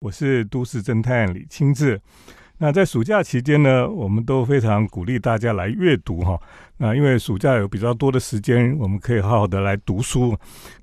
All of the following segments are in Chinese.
我是都市侦探李清志。那在暑假期间呢，我们都非常鼓励大家来阅读哈。那因为暑假有比较多的时间，我们可以好好的来读书。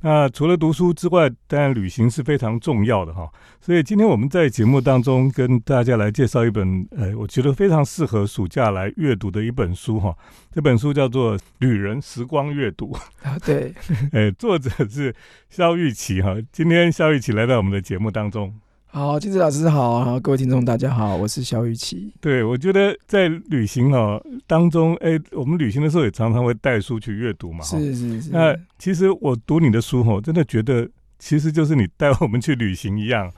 那除了读书之外，当然旅行是非常重要的哈。所以今天我们在节目当中跟大家来介绍一本，呃，我觉得非常适合暑假来阅读的一本书哈。这本书叫做《旅人时光阅读》啊，对，呃，作者是肖玉琪哈。今天肖玉琪来到我们的节目当中。好，金子老师好，好，各位听众大家好，我是肖雨琪。对，我觉得在旅行哦当中，哎，我们旅行的时候也常常会带书去阅读嘛。是是是。那其实我读你的书哦，真的觉得其实就是你带我们去旅行一样。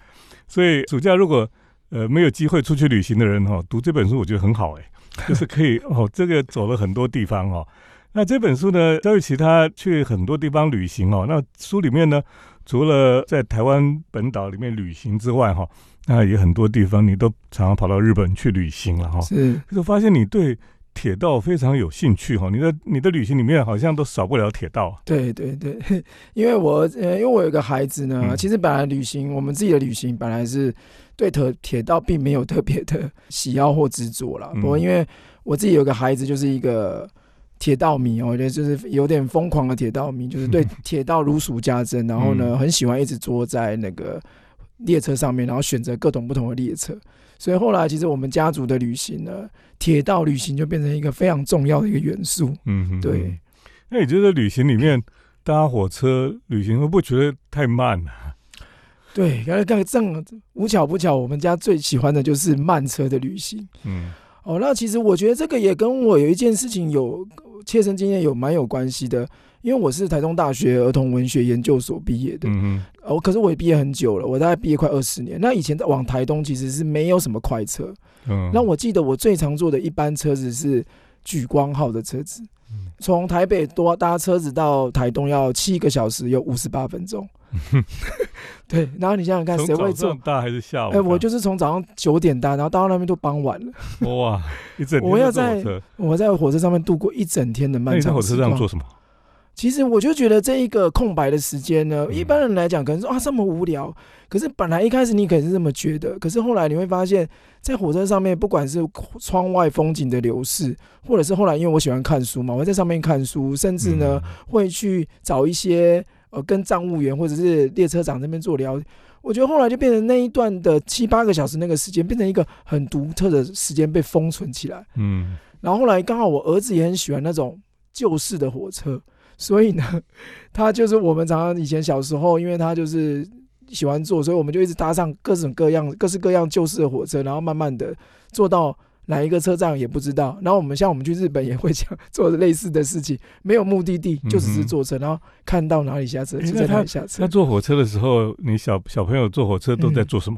所以暑假如果呃没有机会出去旅行的人哈，读这本书我觉得很好哎，就是可以哦，这个走了很多地方哦。那这本书呢，肖玉琪他去很多地方旅行哦，那书里面呢。除了在台湾本岛里面旅行之外，哈，那也很多地方你都常常跑到日本去旅行了，哈。是，就发现你对铁道非常有兴趣，哈。你的你的旅行里面好像都少不了铁道。对对对，因为我呃，因为我有个孩子呢，其实本来旅行我们自己的旅行本来是对铁铁道并没有特别的喜好或执着了。不过因为我自己有个孩子，就是一个。铁道迷，我觉得就是有点疯狂的铁道迷，就是对铁道如数家珍，然后呢，很喜欢一直坐在那个列车上面，然后选择各种不同的列车。所以后来，其实我们家族的旅行呢，铁道旅行就变成一个非常重要的一个元素。嗯哼，对。那你觉得旅行里面搭火车旅行会不会觉得太慢了？对，刚刚正无巧不巧，我们家最喜欢的就是慢车的旅行。嗯。哦，那其实我觉得这个也跟我有一件事情有切身经验有蛮有关系的，因为我是台中大学儿童文学研究所毕业的，嗯哦，可是我也毕业很久了，我大概毕业快二十年。那以前往台东其实是没有什么快车，嗯，那我记得我最常坐的一班车子是莒光号的车子，从台北多搭车子到台东要七个小时有五十八分钟。对，然后你想想看，谁会坐？大还是下午？哎，我就是从早上九点搭，然后到那边都傍晚了。哇，一整天我要在我在火车上面度过一整天的漫长。在火车上做什么？其实我就觉得这一个空白的时间呢，一般人来讲可能说啊这么无聊。可是本来一开始你可能是这么觉得，可是后来你会发现，在火车上面，不管是窗外风景的流逝，或者是后来因为我喜欢看书嘛，我在上面看书，甚至呢会去找一些。呃，跟站务员或者是列车长那边做聊，我觉得后来就变成那一段的七八个小时那个时间，变成一个很独特的时间被封存起来。嗯，然后后来刚好我儿子也很喜欢那种旧式的火车，所以呢，他就是我们常常以前小时候，因为他就是喜欢坐，所以我们就一直搭上各种各样、各式各样旧式的火车，然后慢慢的坐到。哪一个车站也不知道，然后我们像我们去日本也会这样做类似的事情，没有目的地，就只是坐车，然后看到哪里下车就在哪里下车。那坐火车的时候，你小小朋友坐火车都在做什么？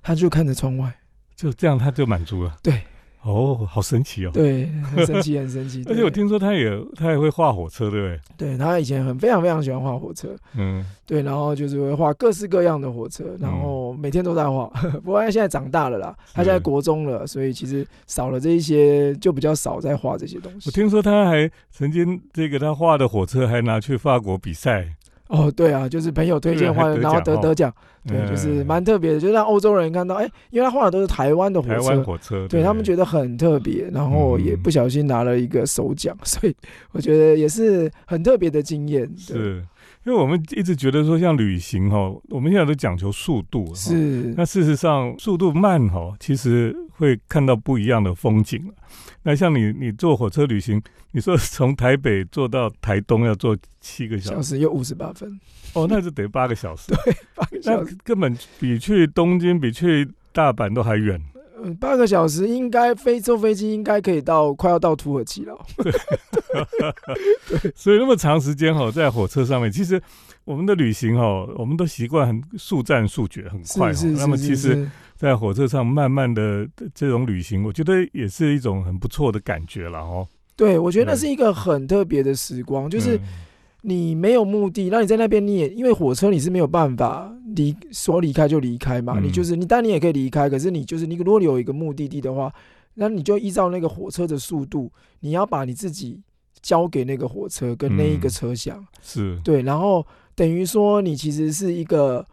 他就看着窗外，就这样他就满足了。对。哦，好神奇哦！对，很神奇，很神奇。而且我听说他也他也会画火车，对不对？对他以前很非常非常喜欢画火车，嗯，对，然后就是会画各式各样的火车，然后每天都在画。不过他现在长大了啦，他现在国中了，所以其实少了这一些，就比较少在画这些东西。我听说他还曾经这个他画的火车还拿去法国比赛。哦，对啊，就是朋友推荐画，然后得得奖，对，就是蛮特别的，就让欧洲人看到，哎，因为他画的都是台湾的火车，台湾火车，对他们觉得很特别，然后也不小心拿了一个首奖，所以我觉得也是很特别的经验。是，因为我们一直觉得说，像旅行哈，我们现在都讲求速度，是，那事实上速度慢哈，其实会看到不一样的风景那像你，你坐火车旅行，你说从台北坐到台东要坐七个小时，小时又五十八分，哦，那就得八个小时，对，八个小时，根本比去东京、比去大阪都还远。嗯，八个小时应该飞坐飞机应该可以到快要到土耳其了。对，所以那么长时间哈，在火车上面，其实我们的旅行哈，我们都习惯很速战速决，很快。是是是。那么其实。在火车上慢慢的这种旅行，我觉得也是一种很不错的感觉了哦。对，我觉得那是一个很特别的时光，就是你没有目的，那你在那边你也因为火车你是没有办法离说离开就离开嘛，你就是你，但你也可以离开，可是你就是你如果有一个目的地的话，那你就依照那个火车的速度，你要把你自己交给那个火车跟那一个车厢，是。对，然后等于说你其实是一个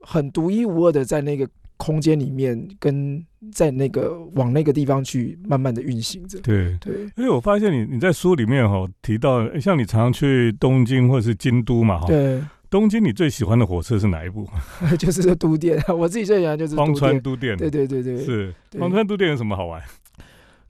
很独一无二的在那个。空间里面，跟在那个往那个地方去慢慢的运行着。对，对，因为我发现你你在书里面哈提到，像你常常去东京或者是京都嘛哈，对，东京你最喜欢的火车是哪一部？就是这都电，我自己最喜欢就是荒。川都电，对对对对，是对荒川都电有什么好玩？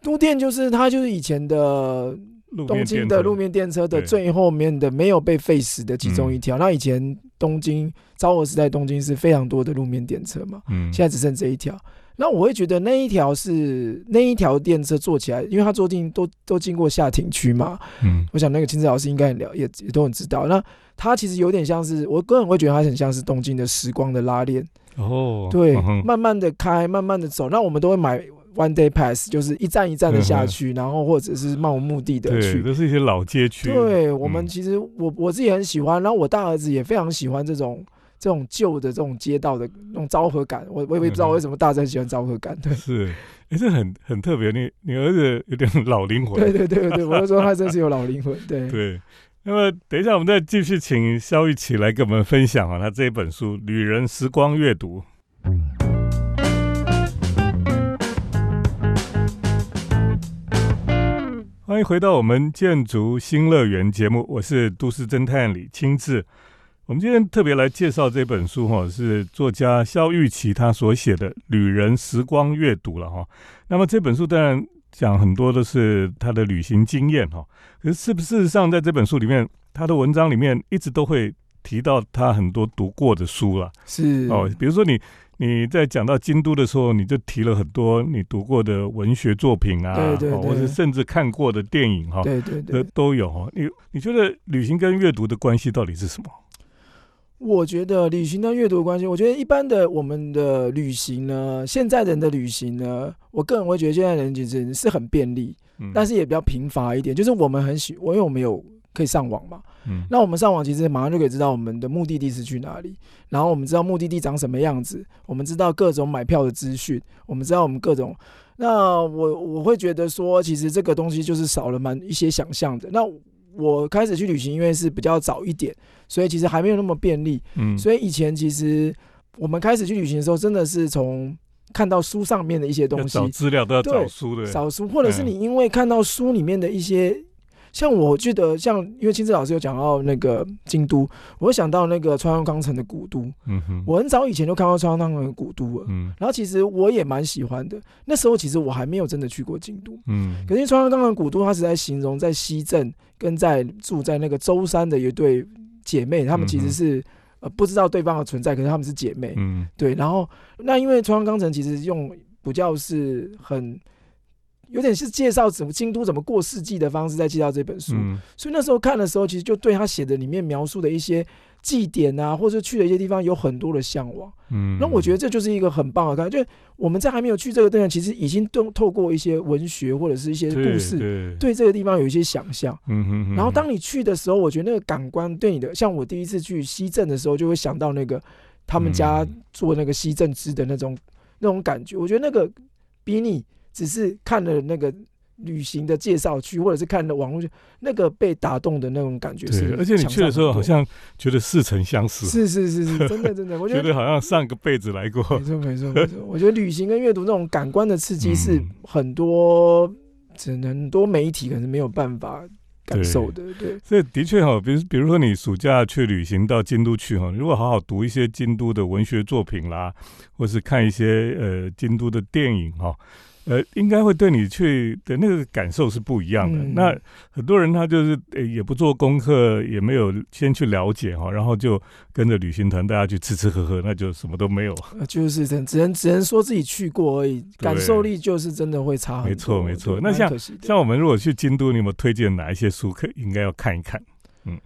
都电就是它就是以前的路东京的路面电车的最后面的没有被废死的其中一条。那以前东京昭和时代东京是非常多的路面电车嘛，嗯，现在只剩这一条。那我会觉得那一条是那一条电车坐起来，因为它坐进都都经过下町区嘛，嗯。我想那个青子老师应该很了也也都很知道。那它其实有点像是我个人会觉得它很像是东京的时光的拉链，哦，对，嗯慢慢的开，慢慢的走。那我们都会买 one day pass，就是一站一站的下去，然后或者是漫无目的的对，去。都是一些老街区，对我们嗯。其实我我自己很喜欢，然后我大儿子也非常喜欢这种这种旧的这种街道的那种昭和感。我我也不知道为什么大家喜欢昭和感，对。是，哎，这很很特别。你你儿子有点老灵魂，对对对对，我就说他真是有老灵魂，对。对。那么等一下，我们再继续请肖玉琪来跟我们分享啊，他这一本书《旅人时光阅读》。欢迎回到我们建筑新乐园节目，我是都市侦探李清志。我们今天特别来介绍这本书哈，是作家肖玉琪他所写的《旅人时光阅读》了哈。那么这本书当然讲很多都是他的旅行经验哈，可是是不是事实上在这本书里面，他的文章里面一直都会提到他很多读过的书了是哦，比如说你。你在讲到京都的时候，你就提了很多你读过的文学作品啊，对对或者甚至看过的电影哈，对对都对，都有哈。你你觉得旅行跟阅读的关系到底是什么？我觉得旅行跟阅读的关系，我觉得一般的我们的旅行呢，现在人的旅行呢，我个人会觉得现在人其实是很便利，嗯但是也比较贫乏一点。就是我们很喜，我因为我们有可以上网嘛，嗯那我们上网其实马上就可以知道我们的目的地是去哪里，然后我们知道目的地长什么样子，我们知道各种买票的资讯，我们知道我们各种。那我我会觉得说，其实这个东西就是少了蛮一些想象的。那我开始去旅行，因为是比较早一点，所以其实还没有那么便利。嗯。所以以前其实我们开始去旅行的时候，真的是从看到书上面的一些东西找，资料都要找书的，找书，或者是嗯。你因为看到书里面的一些，像我记得，像因为青志老师有讲到那个京都，我会想到那个川端康成的古都。嗯哼，我很早以前就看到川端康成的古都。了，嗯。然后其实我也蛮喜欢的。那时候其实我还没有真的去过京都，嗯。可是川端康成的古都，它是在形容在西镇跟在住在那个舟山的一对姐妹，她们其实是。呃，不知道对方的存在，可是她们是姐妹，嗯对，然后那因为川端康城其实用比较是很有点是介绍怎么京都怎么过世纪的方式在介绍这本书，嗯所以那时候看的时候，其实就对他写的里面描述的一些祭典啊，或者去的一些地方有很多的向往。嗯，那我觉得这就是一个很棒的看，就我们在还没有去这个地方，其实已经都透过一些文学或者是一些故事，对，对这个地方有一些想象。嗯哼哼，然后当你去的时候，我觉得那个感官对你的，像我第一次去西镇的时候，就会想到那个他们家嗯做那个西镇汁的那种那种感觉。我觉得那个比你只是看了那个旅行的介绍区，或者是看了网络，那个被打动的那种感觉是对，而且你去的时候好像觉得似曾相识，是是是是，真的 真的，我觉得好像上个辈子来过，没错没错没错。我觉得旅行跟阅读那种感官的刺激是嗯很多只能很多媒体可能没有办法感受的，对。所以的确哈，比如比如说你暑假去旅行到京都去哈，如果好好读一些京都的文学作品啦，或是看一些呃京都的电影哈，呃，应该会对你去的那个感受是不一样的。嗯那很多人他就是呃也不做功课，也没有先去了解哈，然后就跟着旅行团大家去吃吃喝喝，那就什么都没有。呃就是真只能只能说自己去过而已，感受力就是真的会差很多。没错没错那像像我们如果去京都，你有没有推荐哪一些书可应该要看一看？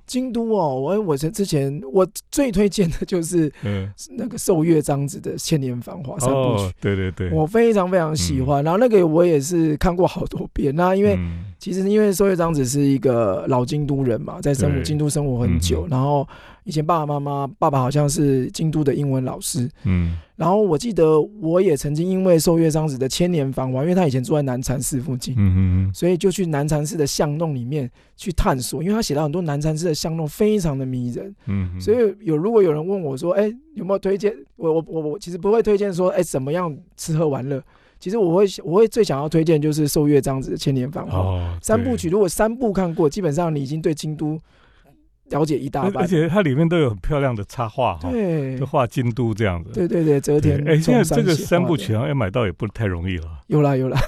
京都哦，我我之前我最推荐的就是嗯，那个寿月章子的《千年繁华》三部哦曲，，对对对，我非常非常喜欢。然后那个我也是看过好多遍。那因为嗯。其实因为寿月章子是一个老京都人嘛，在生活京都生活很久，嗯然后以前爸爸妈妈，爸爸好像是京都的英文老师，嗯然后我记得我也曾经因为受月章子的千年繁华，因为他以前住在南禅寺附近，嗯嗯所以就去南禅寺的巷弄里面去探索，因为他写到很多南禅寺的巷弄非常的迷人，嗯嗯，所以有如果有人问我说，哎、有没有推荐？我我我我其实不会推荐说，哎、怎么样吃喝玩乐。其实我会我会最想要推荐就是受月章子的千年繁华、哦三部曲。如果三部看过，基本上你已经对京都了解一大半。而而且它里面都有很漂亮的插画哈，对就画京都这样子。对对对，泽田哎，现在这个三部曲好像要买到也不太容易了。有啦有啦，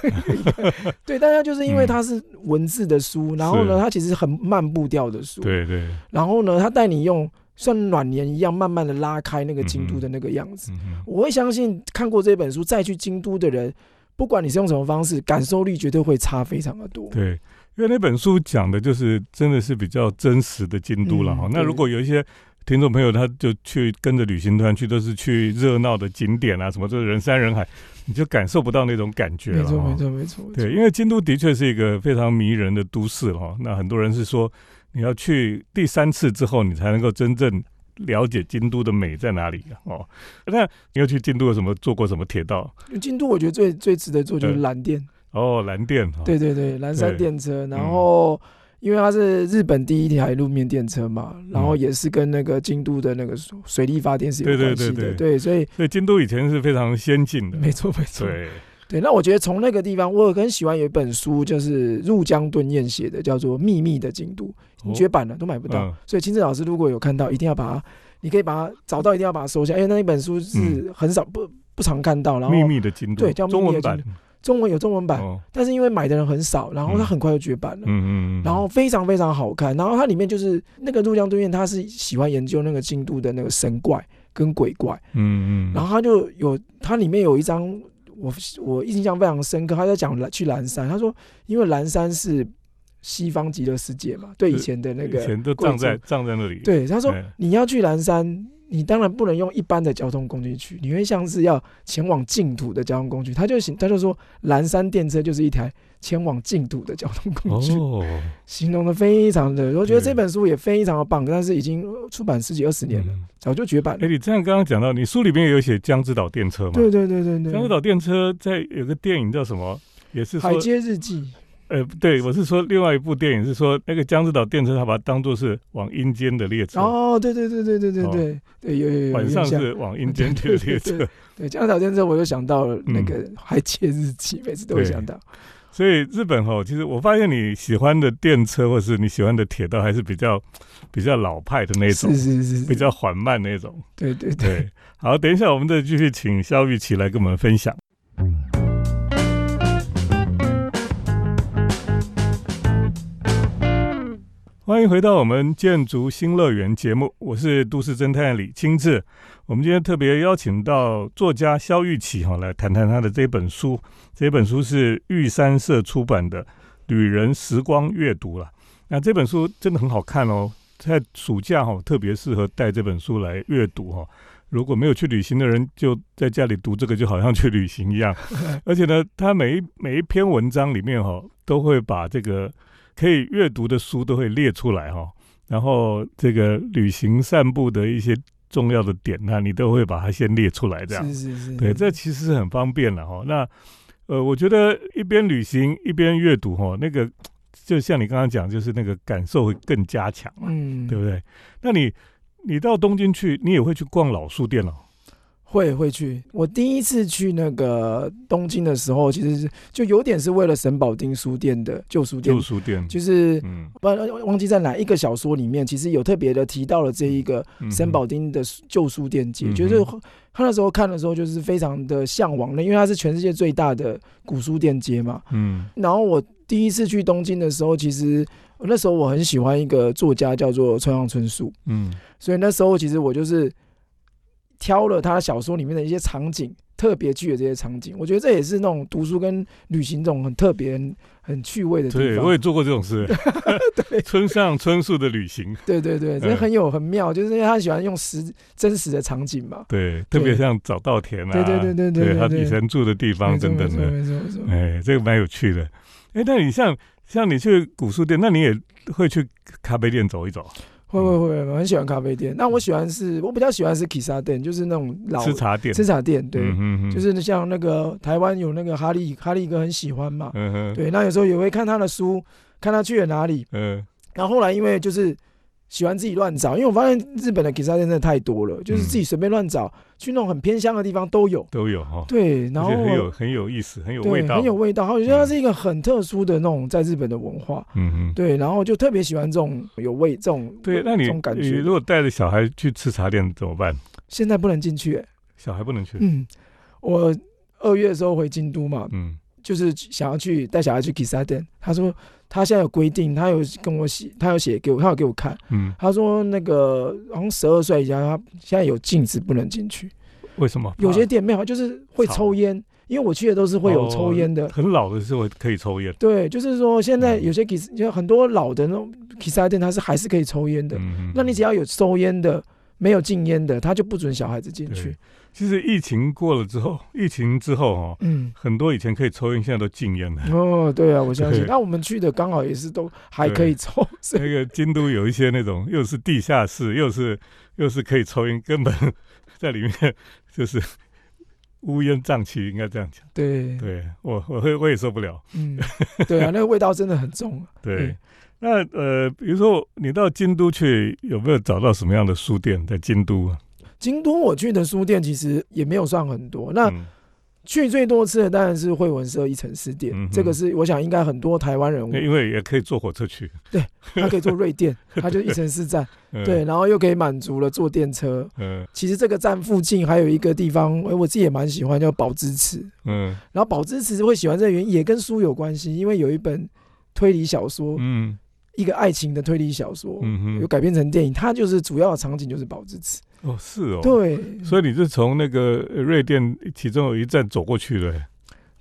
对，大家就是因为它是文字的书，然后呢，它其实很慢步调的书，，对对，然后呢，它带你用像暖帘一样，慢慢的拉开那个京都的那个样子。我会相信看过这本书再去京都的人，不管你是用什么方式，感受力绝对会差非常的多。对，因为那本书讲的就是真的是比较真实的京都了哈。嗯那如果有一些听众朋友，他就去跟着旅行团去，都是去热闹的景点啊，什么就是人山人海，你就感受不到那种感觉了。没错没错没错，对，因为京都的确是一个非常迷人的都市哈。那很多人是说，你要去第三次之后，你才能够真正了解京都的美在哪里哦。那你要去京都有什么坐过什么铁道？京都我觉得最最值得做就是对蓝电，哦，蓝电哈。对对对，蓝山对。电车，然后。因为它是日本第一台路面电车嘛，然后也是跟那个京都的那个水力发电是有关系的，对对。对，所以所以京都以前是非常先进的。没错没错，对，对，那我觉得从那个地方，我很喜欢有一本书，就是入江敦彦写的，叫做《秘密的京都》，绝版了，都买不到。嗯。所以青志老师如果有看到，一定要把它，你可以把它找到，一定要把它收下，因为那一本书是很少不不常看到，然后秘密的京都，对叫秘密的中文版。京，中文有中文版，哦，但是因为买的人很少，然后它嗯。很快就绝版了。嗯嗯嗯，然后非常非常好看，然后它里面就是那个入江对面，他是喜欢研究那个京都的那个神怪跟鬼怪，嗯嗯，然后他就有，它里面有一张我我印象非常深刻，他在讲去蓝山，他说因为蓝山是西方极乐世界嘛，对以前的那个以前都葬在族葬在那里，，对，他说你要去蓝山，你当然不能用一般的交通工具去，你会像是要前往净土的交通工具。他就形他就说蓝山电车就是一台前往净土的交通工具，哦，形容的非常的，我觉得对这本书也非常的棒，但是已经出版十几二十年了，嗯早就绝版了哎，。你这样刚刚讲到，你书里面也有写江之岛电车嘛？对对对对对，江之岛电车在有个电影叫什么？也是说海，街日记。呃，对，我是说另外一部电影是说那个江之岛电车，他把它当做是往阴间的列车，哦，对对对对对对哦对对，有有有晚上是往阴间去的列车对对。对，江岛电车我就想到了那个《海街日记》，每次都会想到。所以日本哈，其实我发现你喜欢的电车或是你喜欢的铁道，还是比较比较老派的那种是，是是，是比较缓慢那种。对对对。对，好，等一下我们再继续请肖玉琪来跟我们分享。欢迎回到我们建筑新乐园节目，我是都市侦探李清志。我们今天特别邀请到作家肖玉琪哈来谈谈他的这本书。这本书是玉山社出版的《旅人时光阅读》了。那这本书真的很好看哦，在暑假哈特别适合带这本书来阅读哈。如果没有去旅行的人，就在家里读这个，就好像去旅行一样。而且呢，他每一每一篇文章里面哈，都会把这个可以阅读的书都会列出来哈。然后这个旅行散步的一些重要的点，那你都会把它先列出来，这样。是是是，对，这其实是很方便了哈。那呃，我觉得一边旅行一边阅读哈，那个就像你刚刚讲，就是那个感受会更加强嘛，嗯，对不对？那你你到东京去，你也会去逛老书店哦。会会去。我第一次去那个东京的时候，其实是就有点是为了神保町书店的旧书店旧，书店，就是嗯，不忘记在哪一个小说里面，其实有特别的提到了这一个嗯森保町的旧书店街，就是他那时候看的时候就是非常的向往的，因为它是全世界最大的古书店街嘛。嗯。然后我第一次去东京的时候，其实那时候我很喜欢一个作家叫做村上春树，嗯。所以那时候其实我就是挑了他小说里面的一些场景，特别去的这些场景，我觉得这也是那种读书跟旅行这种很特别、很很趣味的地对，我也做过这种事。对村上春树的旅行，对 对对，这嗯很有很妙，就是因为他喜欢用实真实的场景嘛。对，特别像早稻田啊，对对对对对对他以前住的地方等等的，没错没错没错。哎，这个蛮有趣的。哎，那你像像你去古书店，那你也会去咖啡店走一走？会会会，我很喜欢咖啡店。那我喜欢是，我比较喜欢是 Kissa 店，就是那种老吃茶店，吃茶店，对，就是像那个台湾有那个哈利，哈利哥很喜欢嘛，对，那有时候也会看他的书，看他去了哪里。嗯。然后后来因为就是喜欢自己乱找，因为我发现日本的 Kissa 店真的太多了，就是自己随便乱找，去那种很偏乡的地方都有。都有哈，对，然后很有很有意思，很有味道，很有味道。我觉得它是一个很特殊的那种在日本的文化。嗯嗯。对，然后就特别喜欢这种有味这种对，那你这种感觉你如。果带着小孩去吃茶店怎么办？现在不能进去、欸，小孩不能去。嗯，我二月的时候回京都嘛，嗯就是想要去带小孩去 Kissa 店，他说他现在有规定，他有跟我写，他有写给我，他有给我看，嗯，他说那个好像十二岁以下，他现在有禁止不能进去，为什么？有些店没有，就是会抽烟，因为我去的都是会有抽烟的。哦很老的时候可以抽烟。对，就是说现在嗯有些 Kiss 就很多老的那种 Kissa 店，它是还是可以抽烟的。嗯那你只要有抽烟的，没有禁烟的，他就不准小孩子进去对。其实疫情过了之后，疫情之后哦，嗯，很多以前可以抽烟，现在都禁烟了。哦，对啊，我相信。那我们去的刚好也是都还可以抽，那个京都有一些那种，又是地下室，又是又是可以抽烟，根本在里面就是乌烟瘴气，应该这样讲。对，对我，我会我也受不了。嗯，对啊，那个味道真的很重。对 对，那呃，比如说你到京都去，有没有找到什么样的书店在京都啊？京都我去的书店其实也没有算很多，那嗯。去最多次的当然是惠文社一城四店，嗯这个是我想应该很多台湾人，因为也可以坐火车去。对 他可以坐瑞电，他就一城四站，嗯对，，然后又可以满足了坐电车。嗯。其实这个站附近还有一个地方，哎，我自己也蛮喜欢，叫宝芝池。嗯。然后宝芝池会喜欢这个原因也跟书有关系，因为有一本推理小说，嗯。一个爱情的推理小说，嗯哼，有改编成电影，它就是主要的场景就是宝芝池。哦是哦，，对，所以你是从那个呃瑞典其中有一站走过去的。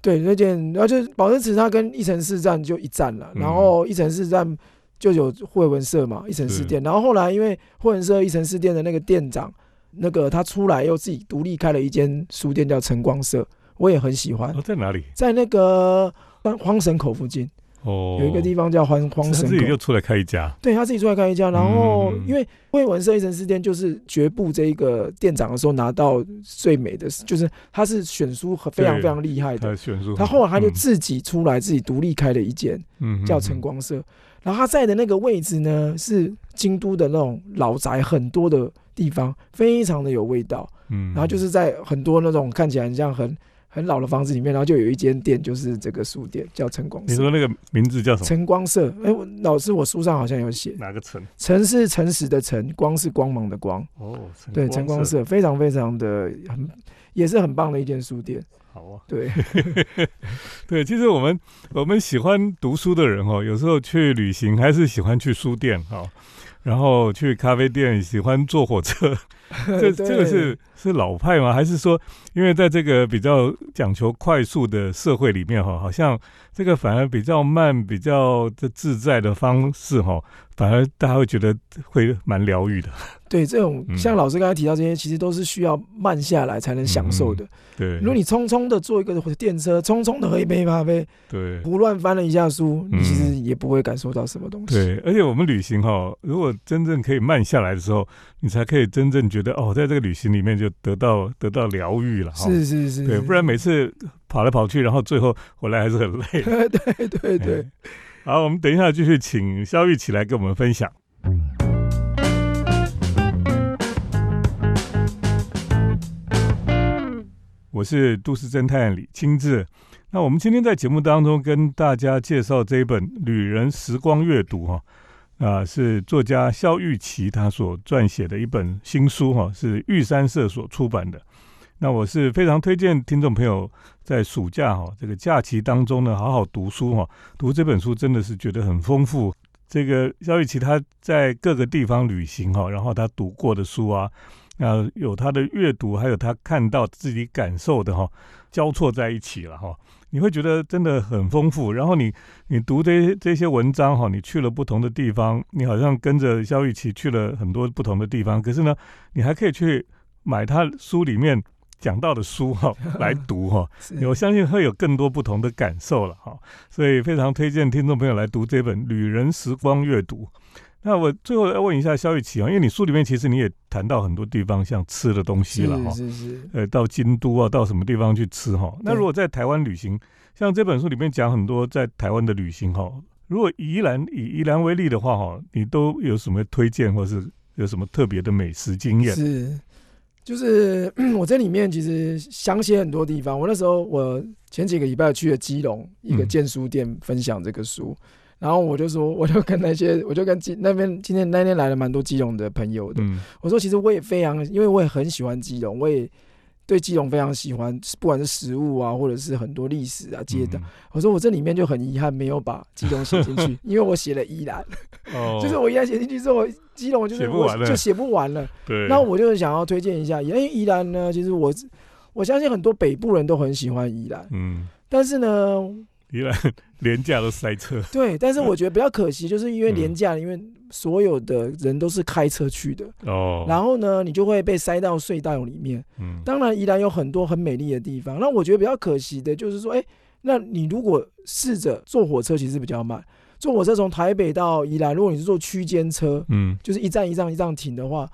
对，瑞典，然后就是宝芝池，它跟一城市站就一站了，嗯。然后一城市站就有惠文社嘛，一城市店，然后后来因为惠文社一城市店的那个店长，那个他出来又自己独立开了一间书店叫晨光社，我也很喜欢。哦，，在哪里？在那个荒荒神口附近哦，有一个地方叫荒荒是他神。自己又出来开一家。对他自己出来开一家，然后嗯因为惠文社一城四店就是绝部这一个店长的时候拿到最美的，就是他是选书很非常非常厉害的，他选书，他后来他就嗯自己出来，自己独立开了一间嗯叫晨，光社，然后他在的那个位置呢是京都的那种老宅很多的地方，非常的有味道。嗯然后就是在很多那种看起来很像很很老的房子里面，然后就有一间店，就是这个书店叫晨光社。你说那个名字叫什么？晨光社，哎，我老师我书上好像有写，哪个城？晨是诚实的晨，光是光芒的光，哦，对，晨光社非常非常的很，也是很棒的一间书店。好啊。对，对，其实我们我们喜欢读书的人哦，有时候去旅行还是喜欢去书店哈、哦，然后去咖啡店，喜欢坐火车。这这个是是老派吗？还是说，因为在这个比较讲求快速的社会里面哈，好像这个反而比较慢、比较的自在的方式哈，反而大家会觉得会蛮疗愈的。对，这种嗯像老师刚才提到这些，其实都是需要慢下来才能享受的。对，如果你匆匆的坐一个电车，匆匆的喝一杯咖啡，对胡乱翻了一下书，嗯你其实也不会感受到什么东西。对，而且我们旅行哈，如果真正可以慢下来的时候，你才可以真正觉得哦，在这个旅行里面就得到得到疗愈了哈。是是是，对，不然每次跑来跑去，然后最后回来还是很累。对对对。好，我们等一下继续请肖玉起来跟我们分享。我是都市侦探李清志。那我们今天在节目当中跟大家介绍这一本《旅人时光阅读》哈，啊，啊是作家肖玉琪他所撰写的一本新书哈，是玉山社所出版的。那我是非常推荐听众朋友在暑假哈这个假期当中呢，好好读书哈，读这本书真的是觉得很丰富。这个肖玉琪他在各个地方旅行哈，然后他读过的书啊，啊有他的阅读，还有他看到自己感受的哈，交错在一起了哈。你会觉得真的很丰富。然后你你读这这些文章哈，你去了不同的地方，你好像跟着肖玉琪去了很多不同的地方。可是呢，你还可以去买他书里面讲到的书哈 来读哈。我相信会有更多不同的感受了哈，所以非常推荐听众朋友来读这本《旅人时光阅读》。那我最后要问一下肖玉琪啊，因为你书里面其实你也谈到很多地方，像吃的东西了哈，是是是，呃，到京都啊，到什么地方去吃哈？那如果在台湾旅行，像这本书里面讲很多在台湾的旅行哈，如果宜兰以宜兰为例的话哈，你都有什么推荐，或是有什么特别的美食经验？是，就是 我这里面其实想写很多地方。我那时候我前几个礼拜去了基隆一个建书店分享这个书。然后我就说，我就跟那些，我就跟基那边今天那天来了蛮多基隆的朋友的。我说，其实我也非常，因为我也很喜欢基隆，我也对基隆非常喜欢，不管是食物啊，或者是很多历史啊、街道。我说，我这里面就很遗憾没有把基隆写进去，因为我写了宜兰，就是我宜兰写进去之后，基隆就是我就写不完了。对。那我就想要推荐一下，因为宜兰呢，其实我我相信很多北部人都很喜欢宜兰。嗯。但是呢。宜兰 廉价都塞车，对，但是我觉得比较可惜，就是因为廉价，因为所有的人都是开车去的。哦，然后呢，你就会被塞到隧道里面。嗯，当然宜兰有很多很美丽的地方，那我觉得比较可惜的就是说，哎，那你如果试着坐火车，其实比较慢，坐火车从台北到宜兰，如果你是坐区间车，嗯，就是一站一站一站停的话。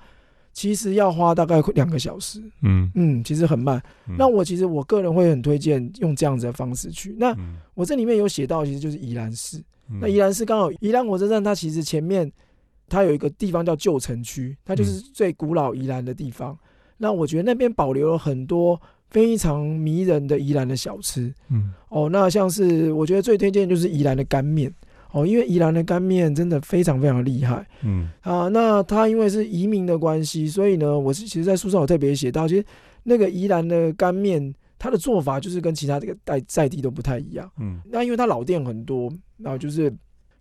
其实要花大概两个小时，嗯嗯，其实很慢。那我其实我个人会很推荐用这样子的方式去。那我这里面有写到，其实就是宜兰市。那宜兰市刚好宜兰火车站，它其实前面它有一个地方叫旧城区，它就是最古老宜兰的地方。那我觉得那边保留了很多非常迷人的宜兰的小吃。嗯哦，那像是我觉得最推荐就是宜兰的干面。哦，因为宜兰的干面真的非常非常厉害，嗯啊，那他因为是移民的关系，所以呢，我是其实，在书上我特别写到，其实那个宜兰的干面，它的做法就是跟其他这个在在地都不太一样，嗯，那因为它老店很多，然后就是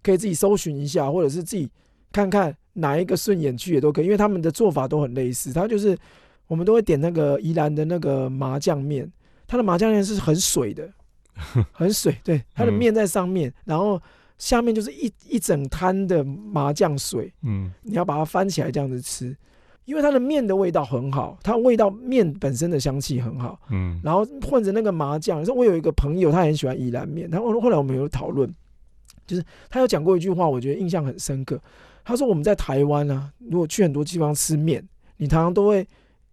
可以自己搜寻一下，或者是自己看看哪一个顺眼去也都可以，因为他们的做法都很类似，它就是我们都会点那个宜兰的那个麻酱面，它的麻酱面是很水的，很水，对，它的面在上面，然后。下面就是一一整滩的麻酱水，嗯，你要把它翻起来这样子吃，因为它的面的味道很好，它味道面本身的香气很好，嗯，然后混着那个麻酱。说我有一个朋友，他很喜欢宜兰面，然后后来我们有讨论，就是他有讲过一句话，我觉得印象很深刻。他说我们在台湾啊，如果去很多地方吃面，你常常都会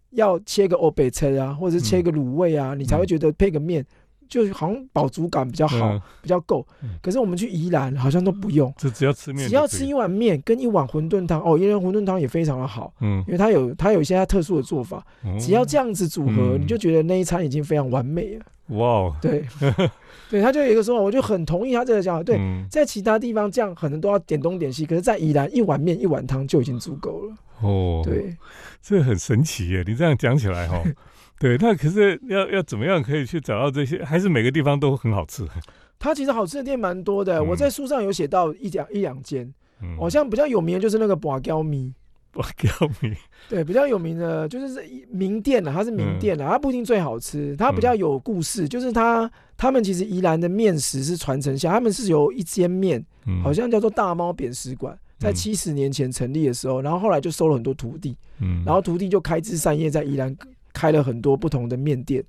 要切个欧北车啊，或者是切个卤味啊，你才会觉得配个面。就好像饱足感比较好，比较够。可是我们去宜兰好像都不用，就只要吃面，只要吃一碗面跟一碗馄饨汤。哦，宜兰馄饨汤也非常的好，嗯，因为它有它有一些它特殊的做法。只要这样子组合，你就觉得那一餐已经非常完美了。哇，对，对，他就有一个说法，我就很同意他这个讲法。对，在其他地方这样可能都要点东点西，可是，在宜兰一碗面一碗汤就已经足够了。哦，对，这很神奇耶！你这样讲起来哈。对，那可是要要怎么样可以去找到这些？还是每个地方都很好吃？它其实好吃的店蛮多的。我在书上有写到一两一两间，好像比较有名的就是那个八胶米。八胶米，对，比较有名的就是名店了，它是名店了，它不一定最好吃，它比较有故事。就是它他们其实宜兰的面食是传承下，他们是有一间面，好像叫做大猫扁食馆，在七十年前成立的时候，然后后来就收了很多徒弟，嗯，然后徒弟就开枝散叶在宜兰。开了很多不同的面店，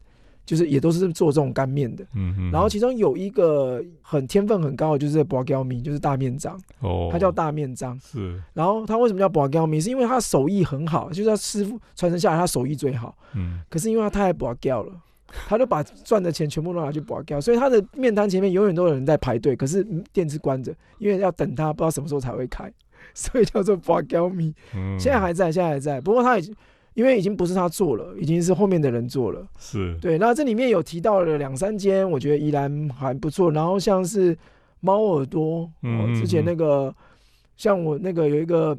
就是也都是做这种干面的。嗯嗯。然后其中有一个很天分很高的，就是博高米，就是大面张。哦。他叫大面张。是。然后他为什么叫博高米？是因为他手艺很好，就是他师傅传承下来，他手艺最好。嗯。可是因为他太博高了，他就把赚的钱全部都拿去博高，所以他的面摊前面永远都有人在排队，可是店是关着，因为要等他，不知道什么时候才会开，所以叫做博高米。嗯。现在还在，现在还在，不过他已经。因为已经不是他做了，已经是后面的人做了。是对，那这里面有提到了两三间，我觉得依然还不错。然后像是猫耳朵，嗯，之前那个像我那个有一个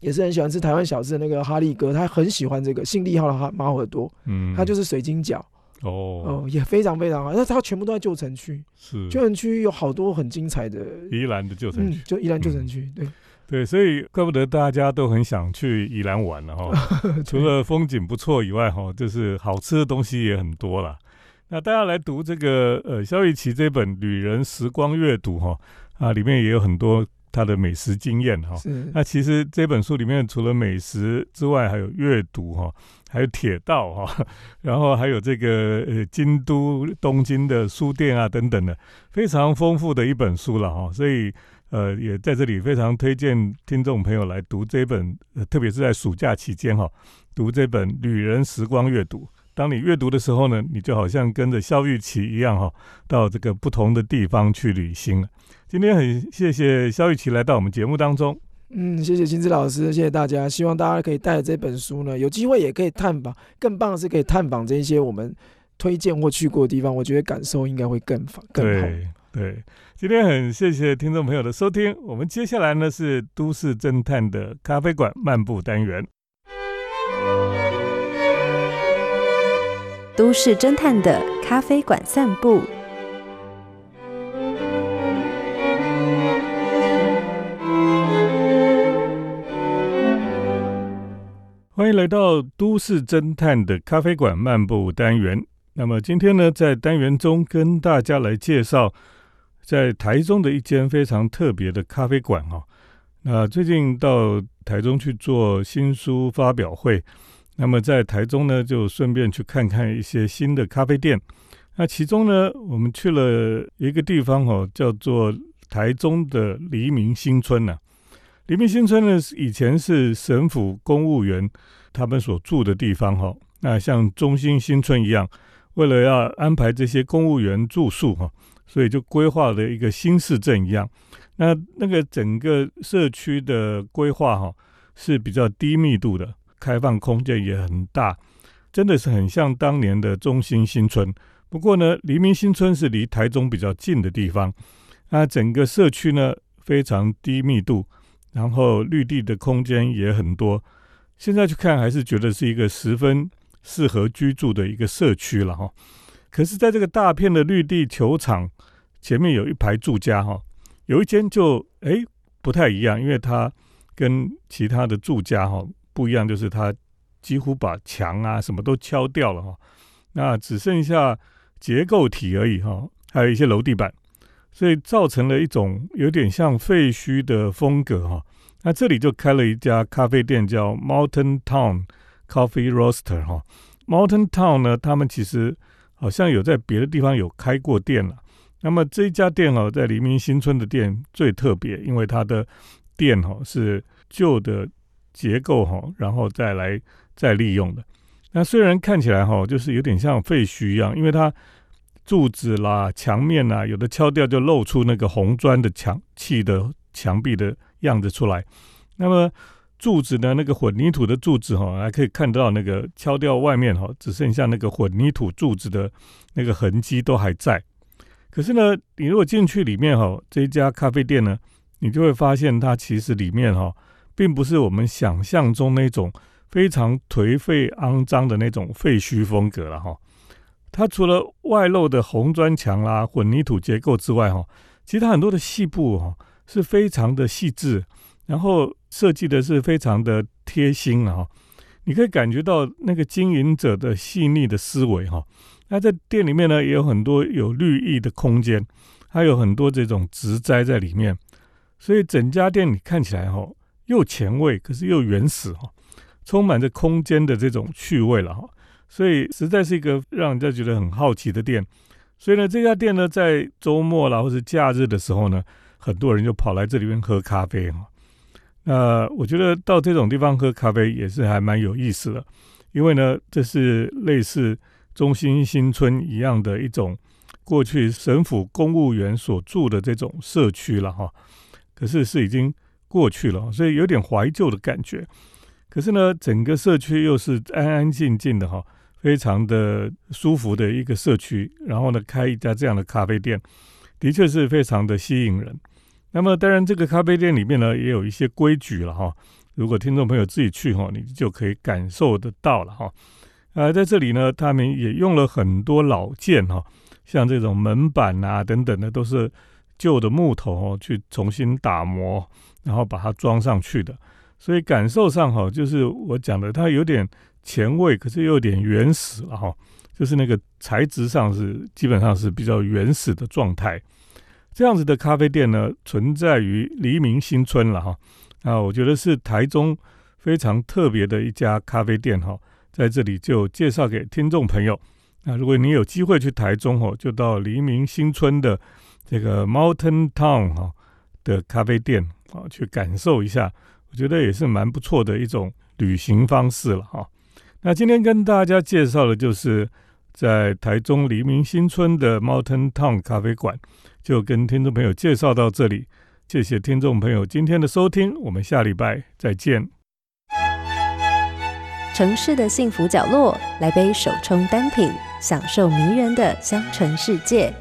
也是很喜欢吃台湾小吃的那个哈利哥，他很喜欢这个姓利号的哈猫耳朵，嗯，他就是水晶饺，哦哦，也非常非常好。那他全部都在旧城区，是旧城区有好多很精彩的宜兰的旧城区，就宜兰旧城区，对。对，所以怪不得大家都很想去宜兰玩了哈。除了风景不错以外，哈，就是好吃的东西也很多了。那大家来读这个呃肖玉琪这本《旅人时光阅读》哈啊，里面也有很多他的美食经验哈。是那其实这本书里面除了美食之外，还有阅读哈，还有铁道哈，然后还有这个呃京都、东京的书店啊等等的，非常丰富的一本书了哈。所以呃也在这里非常推荐听众朋友来读这本，呃特别是在暑假期间哈，读这本《旅人时光阅读》。当你阅读的时候呢，你就好像跟着肖玉琪一样哈，到这个不同的地方去旅行了。今天很谢谢肖玉琪来到我们节目当中。嗯，谢谢金子老师，谢谢大家。希望大家可以带着这本书呢，有机会也可以探访。更棒的是可以探访这一些我们推荐或去过的地方，我觉得感受应该会更更好。对对，今天很谢谢听众朋友的收听。我们接下来呢是都市侦探的咖啡馆漫步单元。都市侦探的咖啡馆散步。欢迎来到都市侦探的咖啡馆漫步单元。那么今天呢，在单元中跟大家来介绍，在台中的一间非常特别的咖啡馆哈。那最近到台中去做新书发表会。那么在台中呢，就顺便去看看一些新的咖啡店。那其中呢，我们去了一个地方哦，叫做台中的黎明新村呢。黎明新村呢，以前是省府公务员他们所住的地方哈。那像中心新村一样，为了要安排这些公务员住宿哈，所以就规划了一个新市镇一样。那那个整个社区的规划哈，是比较低密度的。开放空间也很大，真的是很像当年的中心新村。不过呢，黎明新村是离台中比较近的地方，那整个社区呢非常低密度，然后绿地的空间也很多。现在去看还是觉得是一个十分适合居住的一个社区了哈。可是，在这个大片的绿地球场前面有一排住家哈，有一间就哎不太一样，因为它跟其他的住家哈。不一样，就是它几乎把墙啊什么都敲掉了哈，那只剩下结构体而已哈，还有一些楼地板，所以造成了一种有点像废墟的风格哈。那这里就开了一家咖啡店，叫 Mountain Town Coffee Roaster 哈。Mountain Town 呢，他们其实好像有在别的地方有开过店了。那么这一家店哦，在黎明新村的店最特别，因为它的店哈是旧的。结构哈，然后再来再利用的。那虽然看起来哈，就是有点像废墟一样，因为它柱子啦、墙面呐，有的敲掉就露出那个红砖的墙砌的墙壁的样子出来。那么柱子呢，那个混凝土的柱子哈，还可以看到那个敲掉外面哈，只剩下那个混凝土柱子的那个痕迹都还在。可是呢，你如果进去里面哈，这一家咖啡店呢，你就会发现它其实里面哈。并不是我们想象中那种非常颓废、肮脏的那种废墟风格了哈。它除了外露的红砖墙啦、混凝土结构之外哈，其他很多的细部哈是非常的细致，然后设计的是非常的贴心啊。你可以感觉到那个经营者的细腻的思维哈。那在店里面呢，也有很多有绿意的空间，还有很多这种植栽在里面，所以整家店你看起来哈。又前卫，可是又原始哈，充满着空间的这种趣味了哈，所以实在是一个让人家觉得很好奇的店。所以呢，这家店呢，在周末啦或者假日的时候呢，很多人就跑来这里面喝咖啡哈。那我觉得到这种地方喝咖啡也是还蛮有意思的，因为呢，这是类似中心新村一样的一种过去省府公务员所住的这种社区了哈。可是是已经。过去了，所以有点怀旧的感觉。可是呢，整个社区又是安安静静的哈，非常的舒服的一个社区。然后呢，开一家这样的咖啡店，的确是非常的吸引人。那么，当然这个咖啡店里面呢，也有一些规矩了哈。如果听众朋友自己去哈，你就可以感受得到了哈。呃，在这里呢，他们也用了很多老件哈，像这种门板啊等等的，都是旧的木头哦，去重新打磨。然后把它装上去的，所以感受上哈，就是我讲的，它有点前卫，可是又有点原始了哈，就是那个材质上是基本上是比较原始的状态。这样子的咖啡店呢，存在于黎明新村了哈。啊，我觉得是台中非常特别的一家咖啡店哈，在这里就介绍给听众朋友。那如果你有机会去台中哦，就到黎明新村的这个 Mountain Town 哈的咖啡店啊，去感受一下，我觉得也是蛮不错的一种旅行方式了哈。那今天跟大家介绍的就是在台中黎明新村的 Mountain Town 咖啡馆，就跟听众朋友介绍到这里。谢谢听众朋友今天的收听，我们下礼拜再见。城市的幸福角落，来杯手冲单品，享受迷人的香醇世界。